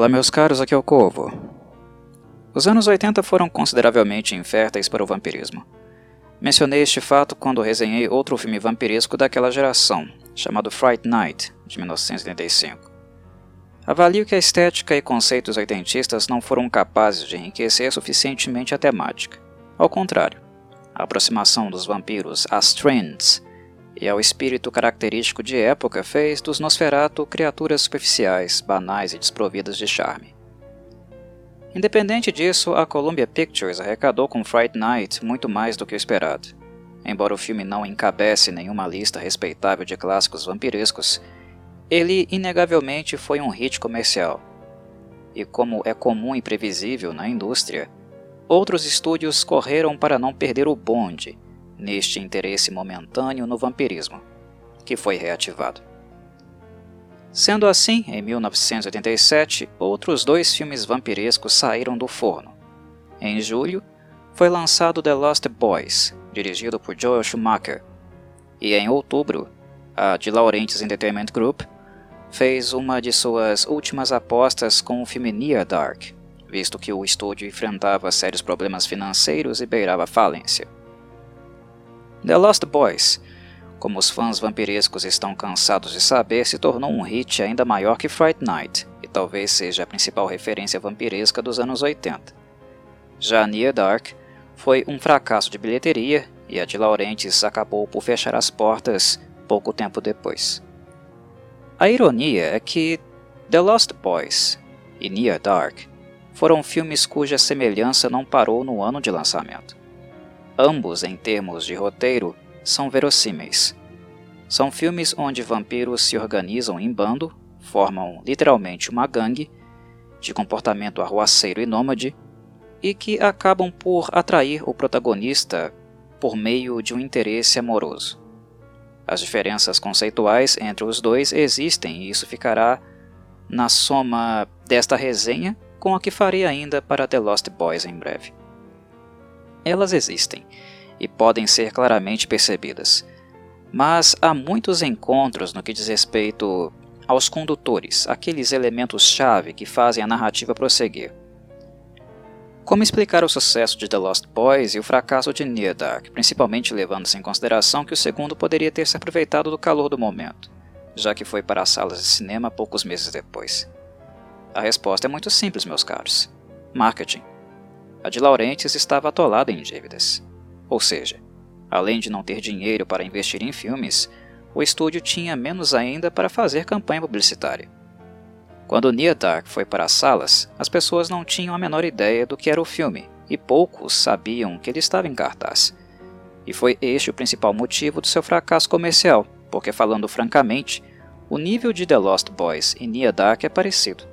Olá, meus caros, aqui é o Corvo. Os anos 80 foram consideravelmente inférteis para o vampirismo. Mencionei este fato quando resenhei outro filme vampiresco daquela geração, chamado Fright Night, de 1985. Avalio que a estética e conceitos oitentistas não foram capazes de enriquecer suficientemente a temática. Ao contrário, a aproximação dos vampiros às trends e ao espírito característico de época fez dos Nosferatu criaturas superficiais, banais e desprovidas de charme. Independente disso, a Columbia Pictures arrecadou com Fright Night muito mais do que o esperado. Embora o filme não encabece nenhuma lista respeitável de clássicos vampirescos, ele inegavelmente foi um hit comercial. E como é comum e previsível na indústria, outros estúdios correram para não perder o bonde neste interesse momentâneo no vampirismo, que foi reativado. Sendo assim, em 1987, outros dois filmes vampirescos saíram do forno. Em julho, foi lançado The Lost Boys, dirigido por Joel Schumacher, e em outubro, a De Laurentiis Entertainment Group fez uma de suas últimas apostas com o filme Near Dark, visto que o estúdio enfrentava sérios problemas financeiros e beirava falência. The Lost Boys como os fãs vampirescos estão cansados de saber, se tornou um hit ainda maior que Fright Night, e talvez seja a principal referência vampiresca dos anos 80. Já Near Dark foi um fracasso de bilheteria e a de Laurentiis acabou por fechar as portas pouco tempo depois. A ironia é que The Lost Boys e Near Dark foram filmes cuja semelhança não parou no ano de lançamento. Ambos, em termos de roteiro, são verossímeis. São filmes onde vampiros se organizam em bando, formam literalmente uma gangue, de comportamento arruaceiro e nômade, e que acabam por atrair o protagonista por meio de um interesse amoroso. As diferenças conceituais entre os dois existem e isso ficará na soma desta resenha com a que farei ainda para The Lost Boys em breve. Elas existem, e podem ser claramente percebidas. Mas há muitos encontros no que diz respeito aos condutores, aqueles elementos-chave que fazem a narrativa prosseguir. Como explicar o sucesso de The Lost Boys e o fracasso de Near Dark, principalmente levando-se em consideração que o segundo poderia ter se aproveitado do calor do momento, já que foi para as salas de cinema poucos meses depois? A resposta é muito simples, meus caros: marketing. A de Laurentiis estava atolada em dívidas. Ou seja, além de não ter dinheiro para investir em filmes, o estúdio tinha menos ainda para fazer campanha publicitária. Quando Near foi para as salas, as pessoas não tinham a menor ideia do que era o filme, e poucos sabiam que ele estava em cartaz. E foi este o principal motivo do seu fracasso comercial, porque falando francamente, o nível de The Lost Boys e Near é parecido.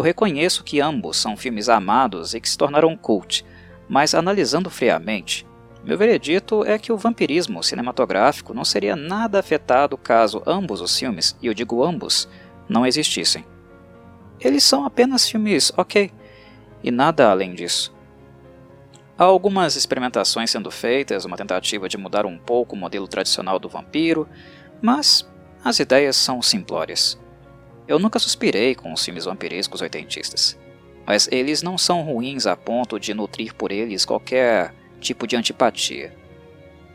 Eu reconheço que ambos são filmes amados e que se tornaram cult, mas analisando friamente, meu veredito é que o vampirismo cinematográfico não seria nada afetado caso ambos os filmes, e eu digo ambos, não existissem. Eles são apenas filmes ok, e nada além disso. Há algumas experimentações sendo feitas, uma tentativa de mudar um pouco o modelo tradicional do vampiro, mas as ideias são simplórias. Eu nunca suspirei com os filmes vampirescos oitentistas, mas eles não são ruins a ponto de nutrir por eles qualquer tipo de antipatia.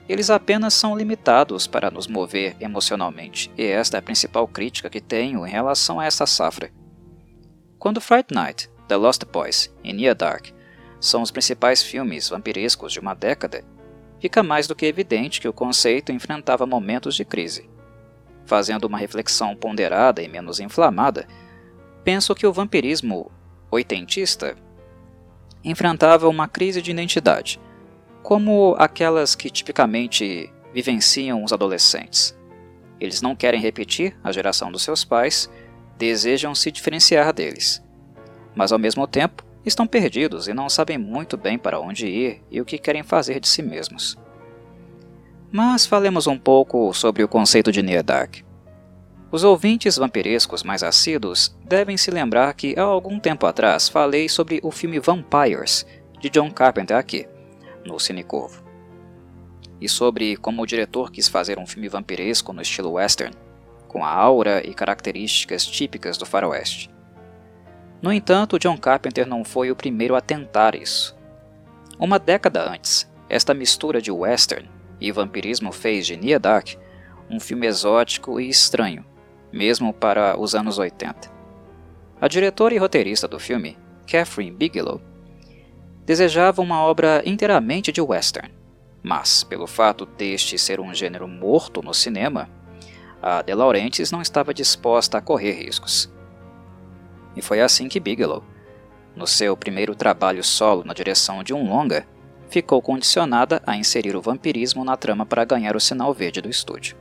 Eles apenas são limitados para nos mover emocionalmente, e esta é a principal crítica que tenho em relação a essa safra. Quando Fright Night, The Lost Boys e Near Dark são os principais filmes vampirescos de uma década, fica mais do que evidente que o conceito enfrentava momentos de crise. Fazendo uma reflexão ponderada e menos inflamada, penso que o vampirismo oitentista enfrentava uma crise de identidade, como aquelas que tipicamente vivenciam os adolescentes. Eles não querem repetir a geração dos seus pais, desejam se diferenciar deles. Mas ao mesmo tempo, estão perdidos e não sabem muito bem para onde ir e o que querem fazer de si mesmos. Mas falemos um pouco sobre o conceito de Near Dark. Os ouvintes vampirescos mais assíduos devem se lembrar que há algum tempo atrás falei sobre o filme Vampires, de John Carpenter aqui no Cinecorvo. E sobre como o diretor quis fazer um filme vampiresco no estilo western, com a aura e características típicas do faroeste. No entanto, John Carpenter não foi o primeiro a tentar isso. Uma década antes, esta mistura de western e vampirismo fez de Nia Dark um filme exótico e estranho, mesmo para os anos 80. A diretora e roteirista do filme, Catherine Bigelow, desejava uma obra inteiramente de western, mas, pelo fato deste ser um gênero morto no cinema, a De Laurentiis não estava disposta a correr riscos. E foi assim que Bigelow, no seu primeiro trabalho solo na direção de um longa, ficou condicionada a inserir o vampirismo na trama para ganhar o sinal verde do estúdio.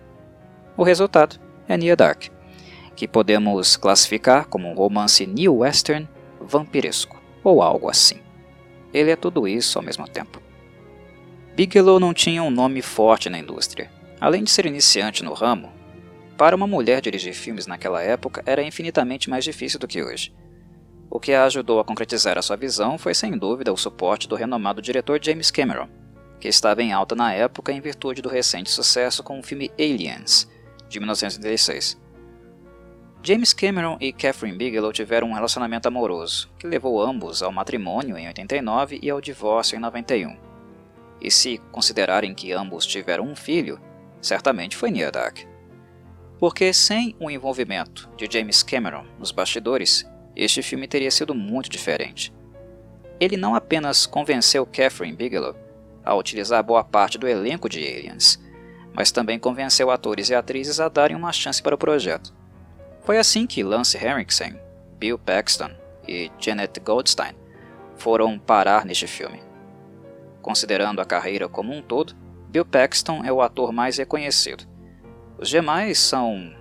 O resultado é Nia Dark, que podemos classificar como um romance new western vampiresco, ou algo assim. Ele é tudo isso ao mesmo tempo. Bigelow não tinha um nome forte na indústria. Além de ser iniciante no ramo, para uma mulher dirigir filmes naquela época era infinitamente mais difícil do que hoje. O que a ajudou a concretizar a sua visão foi sem dúvida o suporte do renomado diretor James Cameron, que estava em alta na época em virtude do recente sucesso com o filme Aliens, de 1936. James Cameron e Catherine Bigelow tiveram um relacionamento amoroso, que levou ambos ao matrimônio em 89 e ao divórcio em 91. E se considerarem que ambos tiveram um filho, certamente foi Near Dark. Porque sem o envolvimento de James Cameron nos bastidores, este filme teria sido muito diferente. Ele não apenas convenceu Catherine Bigelow a utilizar boa parte do elenco de Aliens, mas também convenceu atores e atrizes a darem uma chance para o projeto. Foi assim que Lance Henriksen, Bill Paxton e Janet Goldstein foram parar neste filme. Considerando a carreira como um todo, Bill Paxton é o ator mais reconhecido. Os demais são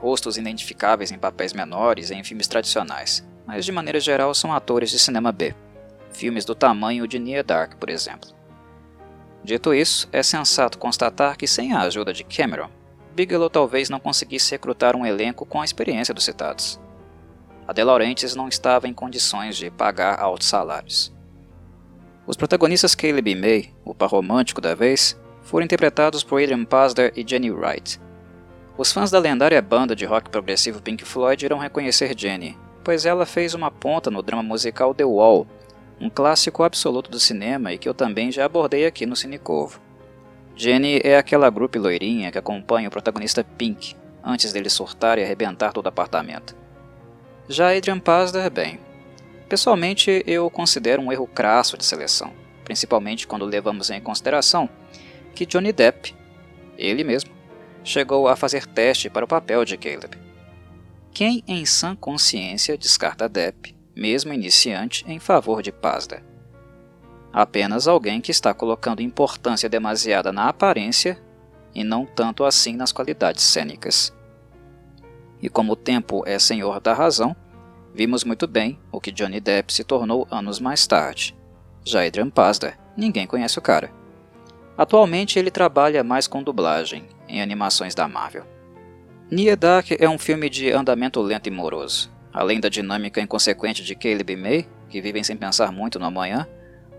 rostos identificáveis em papéis menores e em filmes tradicionais, mas de maneira geral são atores de cinema B, filmes do tamanho de Near Dark, por exemplo. Dito isso, é sensato constatar que sem a ajuda de Cameron, Bigelow talvez não conseguisse recrutar um elenco com a experiência dos citados. A De Laurentiis não estava em condições de pagar altos salários. Os protagonistas Caleb e May, o par romântico da vez, foram interpretados por Adrian Pasdar e Jenny Wright. Os fãs da lendária banda de rock progressivo Pink Floyd irão reconhecer Jenny, pois ela fez uma ponta no drama musical The Wall, um clássico absoluto do cinema e que eu também já abordei aqui no Cinecovo. Jenny é aquela grupo loirinha que acompanha o protagonista Pink antes dele surtar e arrebentar todo o apartamento. Já Adrian Pasdar, bem, Pessoalmente, eu considero um erro crasso de seleção, principalmente quando levamos em consideração que Johnny Depp, ele mesmo, chegou a fazer teste para o papel de Caleb. Quem em sã consciência descarta Depp, mesmo iniciante, em favor de Pazda? Apenas alguém que está colocando importância demasiada na aparência e não tanto assim nas qualidades cênicas. E como o tempo é senhor da razão, Vimos muito bem o que Johnny Depp se tornou anos mais tarde. Já Adrian Pasdar, ninguém conhece o cara. Atualmente ele trabalha mais com dublagem, em animações da Marvel. Nia Dark é um filme de andamento lento e moroso. Além da dinâmica inconsequente de Caleb e May, que vivem sem pensar muito no amanhã,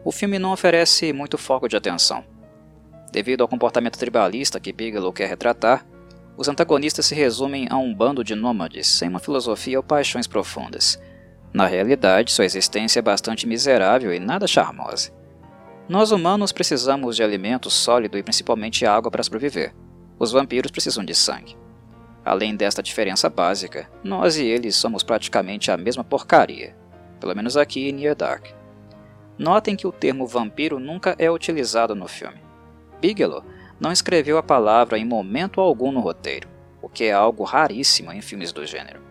o filme não oferece muito foco de atenção. Devido ao comportamento tribalista que Bigelow quer retratar, os antagonistas se resumem a um bando de nômades sem uma filosofia ou paixões profundas. Na realidade, sua existência é bastante miserável e nada charmosa. Nós humanos precisamos de alimento sólido e principalmente água para sobreviver. Os vampiros precisam de sangue. Além desta diferença básica, nós e eles somos praticamente a mesma porcaria, pelo menos aqui em Near Dark. Notem que o termo vampiro nunca é utilizado no filme. Bigelow não escreveu a palavra em momento algum no roteiro, o que é algo raríssimo em filmes do gênero.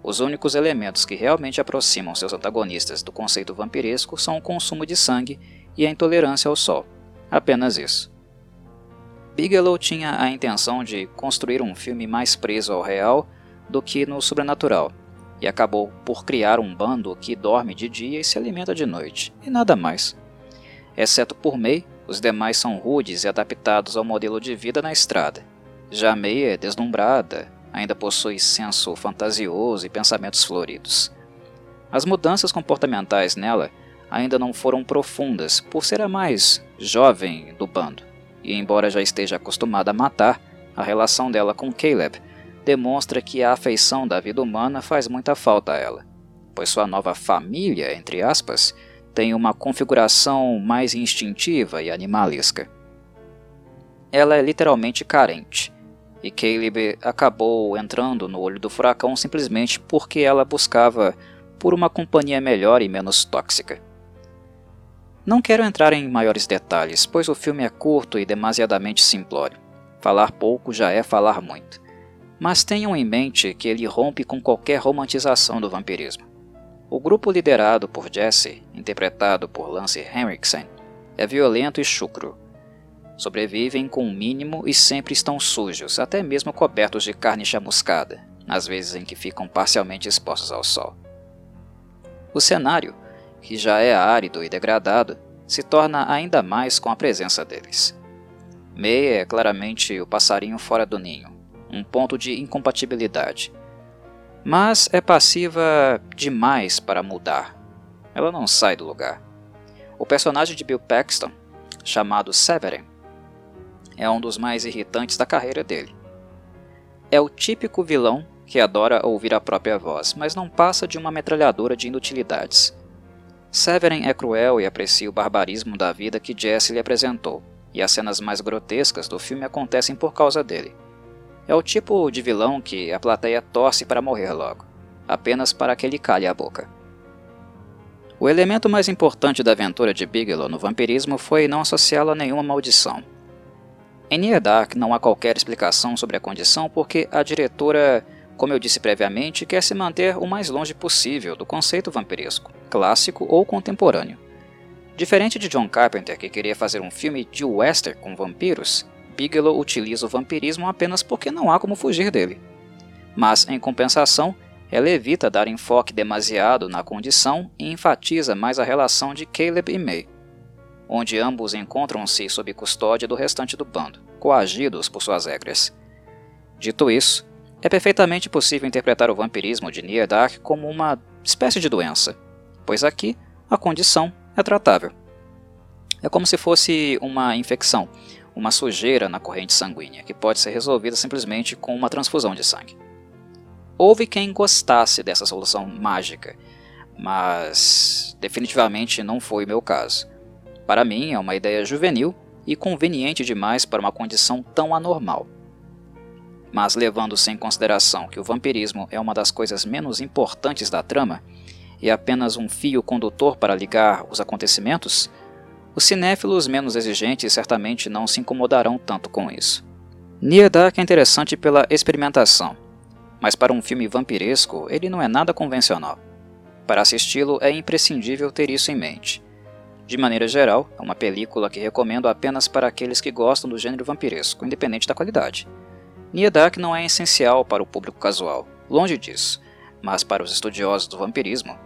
Os únicos elementos que realmente aproximam seus antagonistas do conceito vampiresco são o consumo de sangue e a intolerância ao sol. Apenas isso. Bigelow tinha a intenção de construir um filme mais preso ao real do que no sobrenatural, e acabou por criar um bando que dorme de dia e se alimenta de noite, e nada mais. Exceto por May, os demais são rudes e adaptados ao modelo de vida na estrada. Já May é deslumbrada, ainda possui senso fantasioso e pensamentos floridos. As mudanças comportamentais nela ainda não foram profundas, por ser a mais jovem do bando, e embora já esteja acostumada a matar, a relação dela com Caleb demonstra que a afeição da vida humana faz muita falta a ela. pois sua nova família, entre aspas, tem uma configuração mais instintiva e animalesca. Ela é literalmente carente, e Caleb acabou entrando no olho do furacão simplesmente porque ela buscava por uma companhia melhor e menos tóxica. Não quero entrar em maiores detalhes, pois o filme é curto e demasiadamente simplório. Falar pouco já é falar muito. Mas tenham em mente que ele rompe com qualquer romantização do vampirismo. O grupo liderado por Jesse, interpretado por Lance Henriksen, é violento e chucro. Sobrevivem com o mínimo e sempre estão sujos, até mesmo cobertos de carne chamuscada, nas vezes em que ficam parcialmente expostos ao sol. O cenário, que já é árido e degradado, se torna ainda mais com a presença deles. May é claramente o passarinho fora do ninho, um ponto de incompatibilidade mas é passiva demais para mudar. Ela não sai do lugar. O personagem de Bill Paxton, chamado Severin, é um dos mais irritantes da carreira dele. É o típico vilão que adora ouvir a própria voz, mas não passa de uma metralhadora de inutilidades. Severin é cruel e aprecia o barbarismo da vida que Jesse lhe apresentou, e as cenas mais grotescas do filme acontecem por causa dele. É o tipo de vilão que a plateia torce para morrer logo, apenas para que ele calhe a boca. O elemento mais importante da aventura de Bigelow no vampirismo foi não associá-lo a nenhuma maldição. Em Near Dark não há qualquer explicação sobre a condição porque a diretora, como eu disse previamente, quer se manter o mais longe possível do conceito vampiresco, clássico ou contemporâneo. Diferente de John Carpenter, que queria fazer um filme de western com vampiros, Bigelow utiliza o vampirismo apenas porque não há como fugir dele. Mas, em compensação, ela evita dar enfoque demasiado na condição e enfatiza mais a relação de Caleb e May, onde ambos encontram-se sob custódia do restante do bando, coagidos por suas regras. Dito isso, é perfeitamente possível interpretar o vampirismo de Near Dark como uma espécie de doença, pois aqui a condição é tratável. É como se fosse uma infecção, uma sujeira na corrente sanguínea, que pode ser resolvida simplesmente com uma transfusão de sangue. Houve quem gostasse dessa solução mágica, mas definitivamente não foi meu caso. Para mim, é uma ideia juvenil e conveniente demais para uma condição tão anormal. Mas levando-se em consideração que o vampirismo é uma das coisas menos importantes da trama e apenas um fio condutor para ligar os acontecimentos, os cinéfilos menos exigentes certamente não se incomodarão tanto com isso. Near Dark é interessante pela experimentação, mas para um filme vampiresco ele não é nada convencional. Para assisti-lo é imprescindível ter isso em mente. De maneira geral, é uma película que recomendo apenas para aqueles que gostam do gênero vampiresco, independente da qualidade. Near Dark não é essencial para o público casual, longe disso, mas para os estudiosos do vampirismo.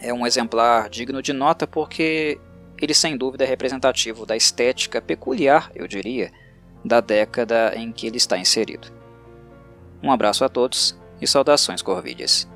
É um exemplar digno de nota porque ele sem dúvida é representativo da estética peculiar, eu diria, da década em que ele está inserido. Um abraço a todos e saudações corvídeas.